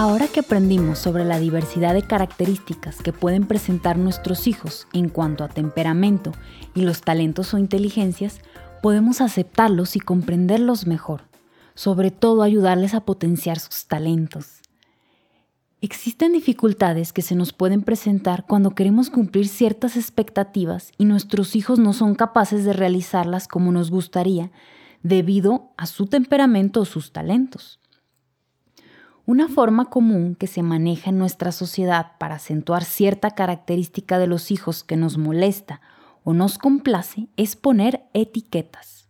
Ahora que aprendimos sobre la diversidad de características que pueden presentar nuestros hijos en cuanto a temperamento y los talentos o inteligencias, podemos aceptarlos y comprenderlos mejor, sobre todo ayudarles a potenciar sus talentos. Existen dificultades que se nos pueden presentar cuando queremos cumplir ciertas expectativas y nuestros hijos no son capaces de realizarlas como nos gustaría debido a su temperamento o sus talentos. Una forma común que se maneja en nuestra sociedad para acentuar cierta característica de los hijos que nos molesta o nos complace es poner etiquetas.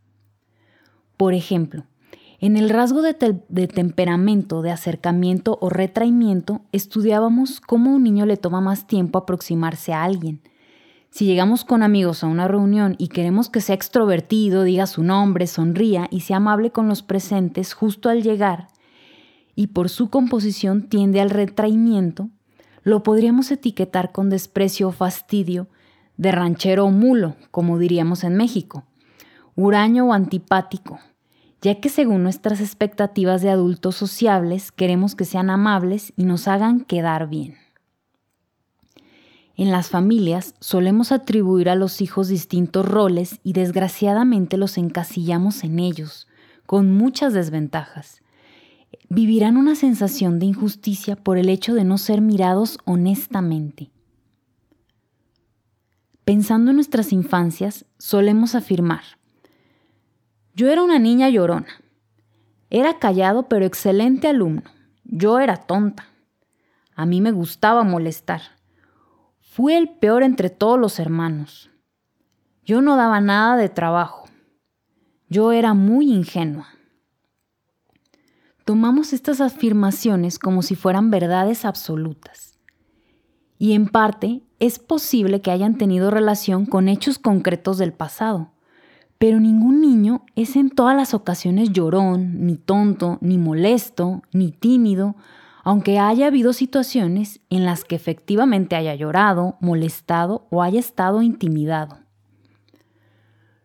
Por ejemplo, en el rasgo de, temperamento, de acercamiento o retraimiento, estudiábamos cómo un niño le toma más tiempo aproximarse a alguien. Si llegamos con amigos a una reunión y queremos que sea extrovertido, diga su nombre, sonría y sea amable con los presentes justo al llegar, y por su composición tiende al retraimiento, lo podríamos etiquetar con desprecio o fastidio de ranchero o mulo, como diríamos en México, huraño o antipático, ya que según nuestras expectativas de adultos sociables queremos que sean amables y nos hagan quedar bien. En las familias solemos atribuir a los hijos distintos roles y desgraciadamente los encasillamos en ellos, con muchas desventajas, vivirán una sensación de injusticia por el hecho de no ser mirados honestamente. Pensando en nuestras infancias, solemos afirmar, yo era una niña llorona, era callado pero excelente alumno, yo era tonta, a mí me gustaba molestar, fui el peor entre todos los hermanos, yo no daba nada de trabajo, yo era muy ingenua. Tomamos estas afirmaciones como si fueran verdades absolutas. Y en parte es posible que hayan tenido relación con hechos concretos del pasado, pero ningún niño es en todas las ocasiones llorón, ni tonto, ni molesto, ni tímido, aunque haya habido situaciones en las que efectivamente haya llorado, molestado o haya estado intimidado.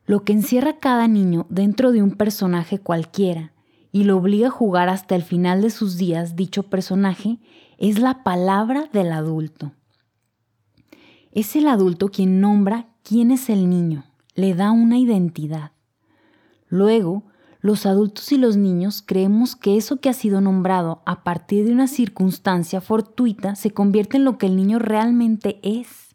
Lo que encierra cada niño dentro de un personaje cualquiera y lo obliga a jugar hasta el final de sus días dicho personaje es la palabra del adulto. Es el adulto quien nombra quién es el niño, le da una identidad. Luego, los adultos y los niños creemos que eso que ha sido nombrado a partir de una circunstancia fortuita se convierte en lo que el niño realmente es.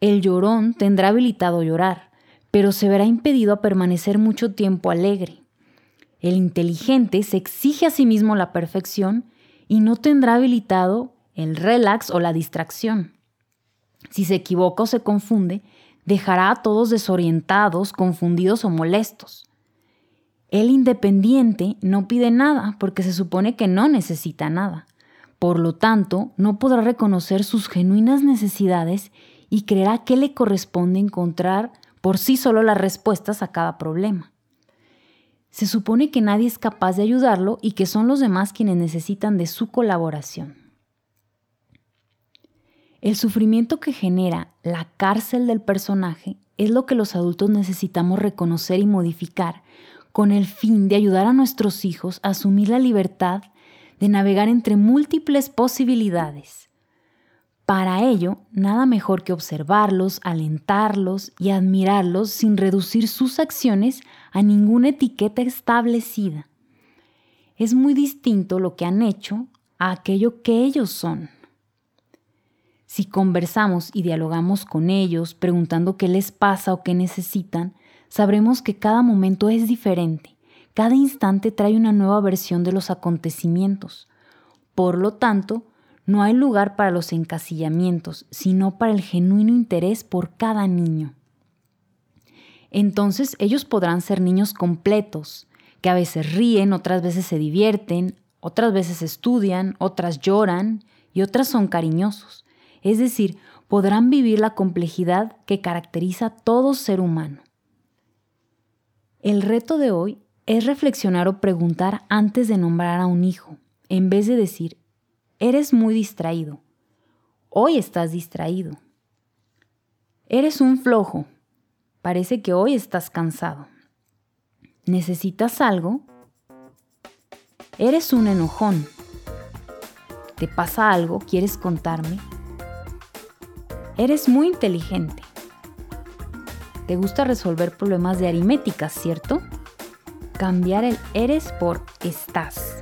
El llorón tendrá habilitado llorar, pero se verá impedido a permanecer mucho tiempo alegre. El inteligente se exige a sí mismo la perfección y no tendrá habilitado el relax o la distracción. Si se equivoca o se confunde, dejará a todos desorientados, confundidos o molestos. El independiente no pide nada porque se supone que no necesita nada. Por lo tanto, no podrá reconocer sus genuinas necesidades y creerá que le corresponde encontrar por sí solo las respuestas a cada problema. Se supone que nadie es capaz de ayudarlo y que son los demás quienes necesitan de su colaboración. El sufrimiento que genera la cárcel del personaje es lo que los adultos necesitamos reconocer y modificar con el fin de ayudar a nuestros hijos a asumir la libertad de navegar entre múltiples posibilidades para ello, nada mejor que observarlos, alentarlos y admirarlos sin reducir sus acciones a ninguna etiqueta establecida. Es muy distinto lo que han hecho a aquello que ellos son. Si conversamos y dialogamos con ellos preguntando qué les pasa o qué necesitan, sabremos que cada momento es diferente. Cada instante trae una nueva versión de los acontecimientos. Por lo tanto, no hay lugar para los encasillamientos, sino para el genuino interés por cada niño. Entonces ellos podrán ser niños completos, que a veces ríen, otras veces se divierten, otras veces estudian, otras lloran y otras son cariñosos. Es decir, podrán vivir la complejidad que caracteriza a todo ser humano. El reto de hoy es reflexionar o preguntar antes de nombrar a un hijo, en vez de decir, Eres muy distraído. Hoy estás distraído. Eres un flojo. Parece que hoy estás cansado. ¿Necesitas algo? Eres un enojón. ¿Te pasa algo? ¿Quieres contarme? Eres muy inteligente. Te gusta resolver problemas de aritmética, ¿cierto? Cambiar el eres por estás.